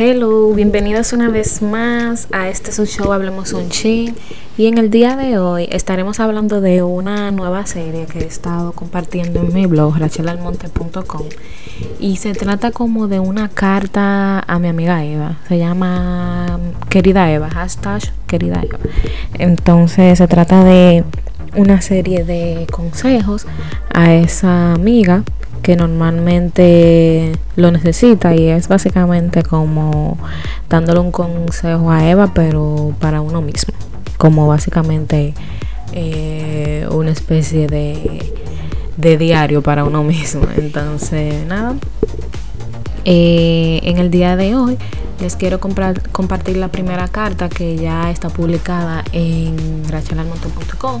Hello, bienvenidos una vez más a este su show Hablemos un chin. Y en el día de hoy estaremos hablando de una nueva serie que he estado compartiendo en mi blog rachelalmonte.com y se trata como de una carta a mi amiga Eva, se llama querida Eva, hashtag querida Eva. Entonces se trata de una serie de consejos a esa amiga que normalmente lo necesita y es básicamente como dándole un consejo a Eva pero para uno mismo. Como básicamente eh, una especie de, de diario para uno mismo. Entonces nada. Eh, en el día de hoy les quiero compartir la primera carta que ya está publicada en rachelalmonte.com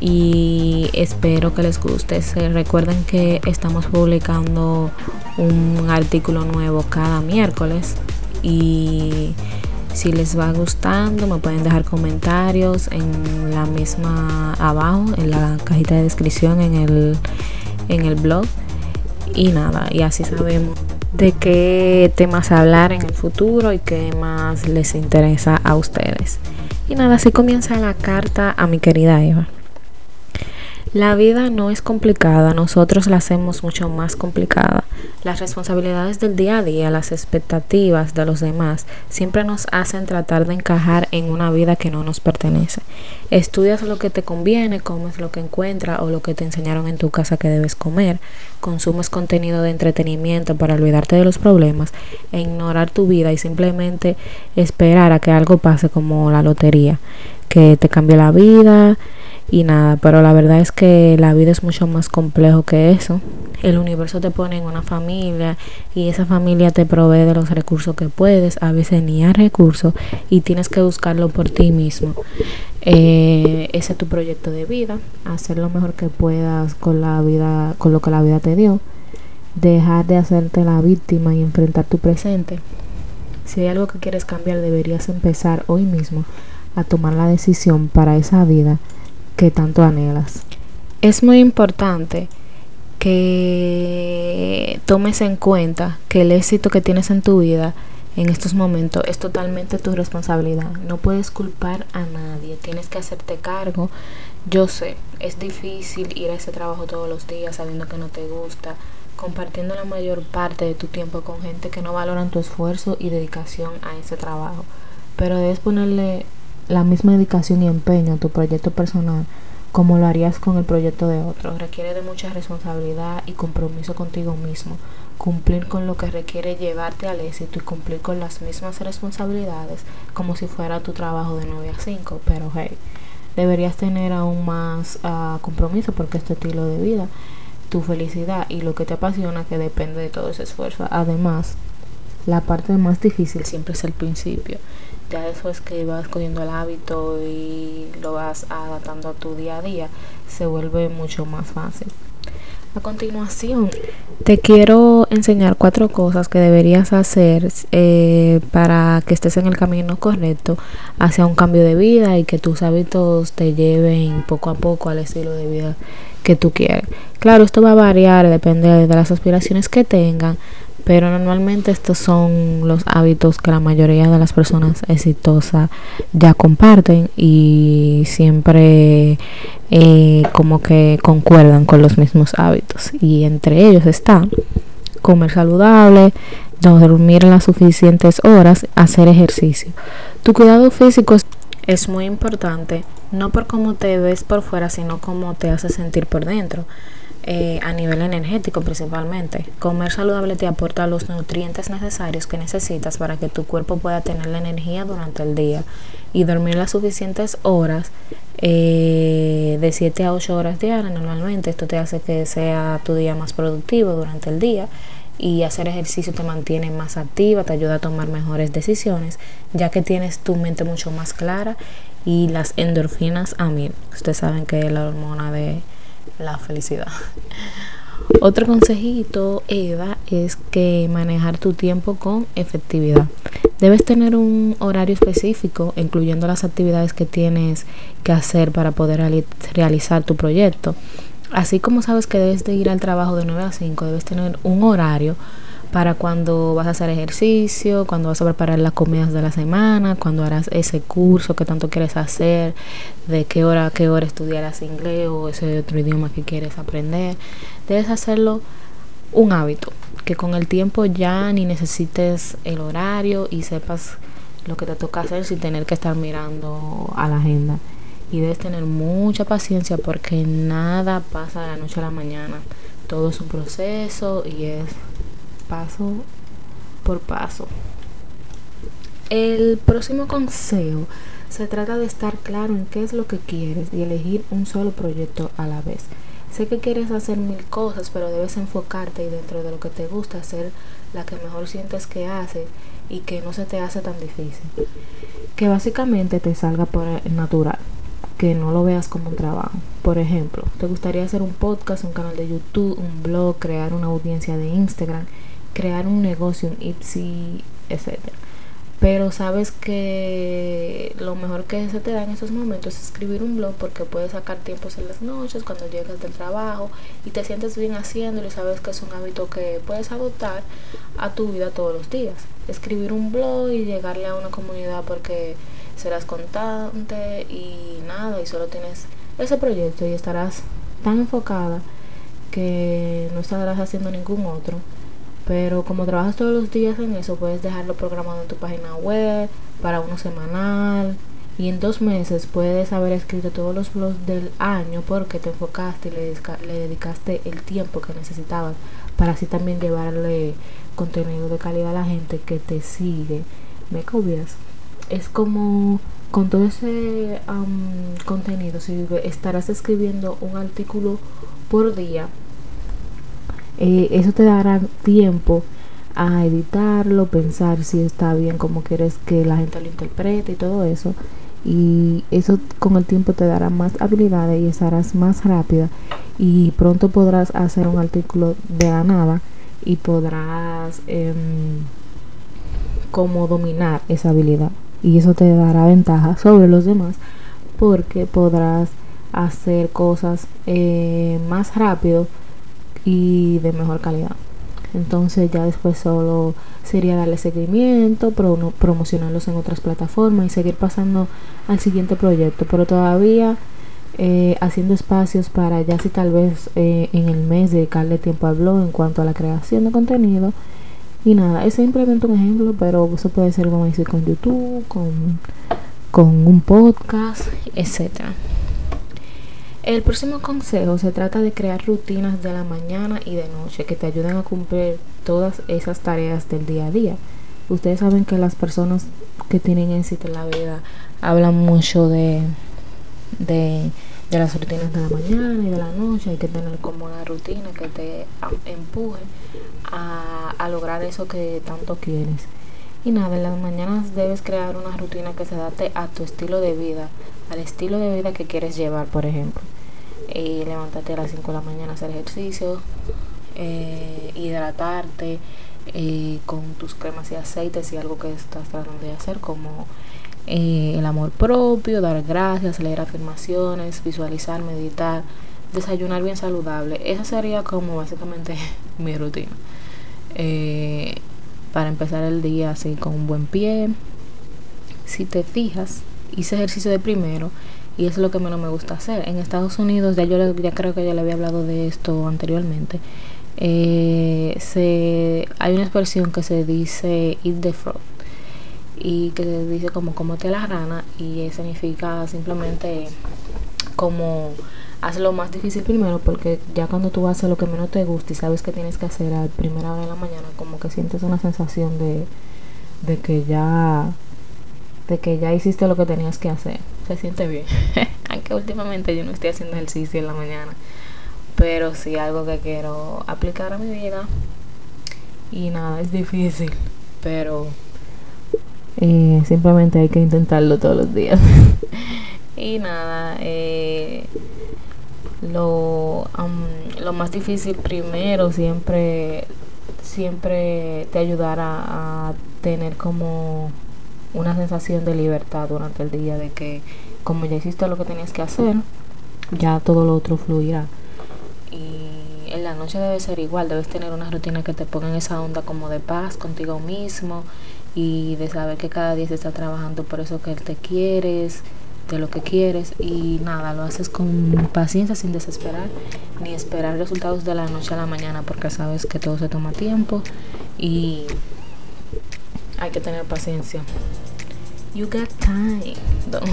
y espero que les guste. Se recuerden que estamos publicando un artículo nuevo cada miércoles y si les va gustando me pueden dejar comentarios en la misma abajo en la cajita de descripción en el en el blog. Y nada y así sabemos de qué temas hablar en el futuro y qué más les interesa a ustedes. Y nada así comienza la carta a mi querida Eva la vida no es complicada, nosotros la hacemos mucho más complicada. Las responsabilidades del día a día, las expectativas de los demás, siempre nos hacen tratar de encajar en una vida que no nos pertenece. Estudias lo que te conviene, comes lo que encuentras o lo que te enseñaron en tu casa que debes comer, consumes contenido de entretenimiento para olvidarte de los problemas e ignorar tu vida y simplemente esperar a que algo pase como la lotería, que te cambie la vida y nada, pero la verdad es que la vida es mucho más complejo que eso. El universo te pone en una familia y esa familia te provee de los recursos que puedes, a veces ni hay recursos y tienes que buscarlo por ti mismo. Eh, ese es tu proyecto de vida, hacer lo mejor que puedas con la vida, con lo que la vida te dio, dejar de hacerte la víctima y enfrentar tu presente. Si hay algo que quieres cambiar, deberías empezar hoy mismo a tomar la decisión para esa vida que tanto anhelas. Es muy importante que tomes en cuenta que el éxito que tienes en tu vida en estos momentos es totalmente tu responsabilidad. No puedes culpar a nadie, tienes que hacerte cargo. Yo sé, es difícil ir a ese trabajo todos los días sabiendo que no te gusta, compartiendo la mayor parte de tu tiempo con gente que no valoran tu esfuerzo y dedicación a ese trabajo. Pero debes ponerle la misma dedicación y empeño a tu proyecto personal como lo harías con el proyecto de otro. Requiere de mucha responsabilidad y compromiso contigo mismo. Cumplir con lo que requiere llevarte al éxito y cumplir con las mismas responsabilidades como si fuera tu trabajo de 9 a 5. Pero hey, deberías tener aún más uh, compromiso porque este estilo de vida, tu felicidad y lo que te apasiona que depende de todo ese esfuerzo. Además, la parte más difícil siempre es el principio. Ya después que vas cogiendo el hábito y lo vas adaptando a tu día a día, se vuelve mucho más fácil. A continuación, te quiero enseñar cuatro cosas que deberías hacer eh, para que estés en el camino correcto hacia un cambio de vida y que tus hábitos te lleven poco a poco al estilo de vida que tú quieres. Claro, esto va a variar, depende de las aspiraciones que tengan, pero normalmente estos son los hábitos que la mayoría de las personas exitosas ya comparten y siempre eh, como que concuerdan con los mismos hábitos y entre ellos está comer saludable, dormir las suficientes horas, hacer ejercicio. Tu cuidado físico es muy importante, no por cómo te ves por fuera, sino cómo te hace sentir por dentro. Eh, a nivel energético principalmente. Comer saludable te aporta los nutrientes necesarios que necesitas para que tu cuerpo pueda tener la energía durante el día y dormir las suficientes horas eh, de 7 a 8 horas diarias normalmente. Esto te hace que sea tu día más productivo durante el día y hacer ejercicio te mantiene más activa, te ayuda a tomar mejores decisiones, ya que tienes tu mente mucho más clara y las endorfinas a mí. Ustedes saben que es la hormona de la felicidad. Otro consejito, Eva, es que manejar tu tiempo con efectividad. Debes tener un horario específico, incluyendo las actividades que tienes que hacer para poder realizar tu proyecto. Así como sabes que debes de ir al trabajo de 9 a 5, debes tener un horario para cuando vas a hacer ejercicio, cuando vas a preparar las comidas de la semana, cuando harás ese curso que tanto quieres hacer, de qué hora a qué hora estudiarás inglés o ese otro idioma que quieres aprender. Debes hacerlo un hábito, que con el tiempo ya ni necesites el horario y sepas lo que te toca hacer sin tener que estar mirando a la agenda. Y debes tener mucha paciencia porque nada pasa de la noche a la mañana. Todo es un proceso y es paso por paso. El próximo consejo se trata de estar claro en qué es lo que quieres y elegir un solo proyecto a la vez. Sé que quieres hacer mil cosas, pero debes enfocarte y dentro de lo que te gusta hacer la que mejor sientes que haces y que no se te hace tan difícil. Que básicamente te salga por natural, que no lo veas como un trabajo. Por ejemplo, te gustaría hacer un podcast, un canal de YouTube, un blog, crear una audiencia de Instagram crear un negocio, un Ipsy, etcétera. Pero sabes que lo mejor que se te da en esos momentos es escribir un blog porque puedes sacar tiempos en las noches cuando llegas del trabajo y te sientes bien haciéndolo y sabes que es un hábito que puedes adoptar a tu vida todos los días. Escribir un blog y llegarle a una comunidad porque serás constante y nada y solo tienes ese proyecto y estarás tan enfocada que no estarás haciendo ningún otro pero como trabajas todos los días en eso, puedes dejarlo programado en tu página web para uno semanal. Y en dos meses puedes haber escrito todos los blogs del año porque te enfocaste y le, le dedicaste el tiempo que necesitabas para así también llevarle contenido de calidad a la gente que te sigue. ¿Me copias? Es como con todo ese contenido, si estarás escribiendo un artículo por día, eh, eso te dará tiempo a editarlo, pensar si está bien como quieres que la gente lo interprete y todo eso. Y eso con el tiempo te dará más habilidades y estarás más rápida y pronto podrás hacer un artículo de la nada y podrás em, como dominar esa habilidad y eso te dará ventaja sobre los demás porque podrás hacer cosas eh, más rápido y de mejor calidad. Entonces ya después solo sería darle seguimiento, promocionarlos en otras plataformas y seguir pasando al siguiente proyecto. Pero todavía eh, haciendo espacios para ya si tal vez eh, en el mes dedicarle tiempo al blog en cuanto a la creación de contenido. Y nada, es simplemente un ejemplo, pero eso puede ser como decir con YouTube, con, con un podcast, etcétera. El próximo consejo se trata de crear rutinas de la mañana y de noche que te ayuden a cumplir todas esas tareas del día a día. Ustedes saben que las personas que tienen éxito en la vida hablan mucho de, de, las rutinas de la mañana y de la noche. Hay que tener como una rutina que te empuje a, a lograr eso que tanto quieres. Y nada, en las mañanas debes crear una rutina que se adapte a tu estilo de vida, al estilo de vida que quieres llevar, por ejemplo. Eh, levantarte a las 5 de la mañana a hacer ejercicio, eh, hidratarte eh, con tus cremas y aceites y algo que estás tratando de hacer, como eh, el amor propio, dar gracias, leer afirmaciones, visualizar, meditar, desayunar bien saludable. Esa sería como básicamente mi rutina. para empezar el día así con un buen pie. Si te fijas, hice ejercicio de primero y es lo que menos me gusta hacer. En Estados Unidos, ya yo ya creo que ya le había hablado de esto anteriormente, eh, se, hay una expresión que se dice eat the frog y que se dice como como te la rana y significa simplemente como haz lo más difícil primero porque ya cuando tú haces lo que menos te gusta y sabes que tienes que hacer a primera hora de la mañana como que sientes una sensación de, de que ya de que ya hiciste lo que tenías que hacer. Se siente bien. Aunque últimamente yo no estoy haciendo ejercicio en la mañana. Pero sí algo que quiero aplicar a mi vida. Y nada, es difícil. Pero eh, simplemente hay que intentarlo todos los días. y nada, eh, lo, lo más difícil primero siempre siempre te ayudará a tener como una sensación de libertad durante el día, de que como ya hiciste lo que tenías que hacer, ya todo lo otro fluirá. Y en la noche debe ser igual, debes tener una rutina que te ponga en esa onda como de paz contigo mismo y de saber que cada día se está trabajando por eso que te quieres, de lo que quieres y nada, lo haces con paciencia, sin desesperar, ni esperar resultados de la noche a la mañana porque sabes que todo se toma tiempo y hay que tener paciencia. You got time.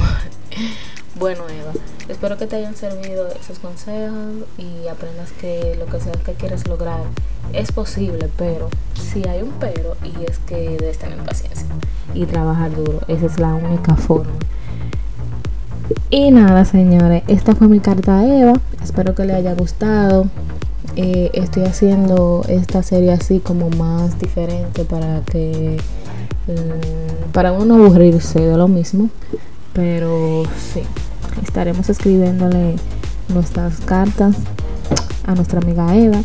Bueno, Eva, espero que te hayan servido esos consejos y aprendas que lo que sea que quieres lograr es posible, pero si hay un pero y es que debes tener paciencia y trabajar duro. Esa es la única forma. Y nada, señores, esta fue mi carta a Eva. Espero que le haya gustado. Eh, estoy haciendo esta serie así como más diferente para que para uno aburrirse de lo mismo pero sí, estaremos escribiéndole nuestras cartas a nuestra amiga Eva.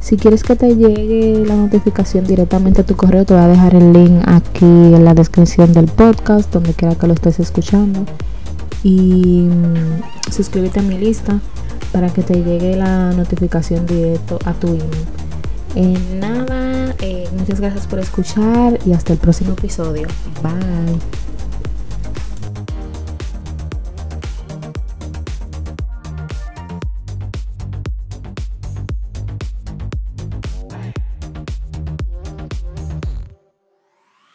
Si quieres que te llegue la notificación directamente a tu correo, te voy a dejar el link aquí en la descripción del podcast, donde quiera que lo estés escuchando. Y mm, suscríbete a mi lista para que te llegue la notificación directo a tu email. Eh, nada, eh, muchas gracias por escuchar y hasta el próximo episodio. Bye.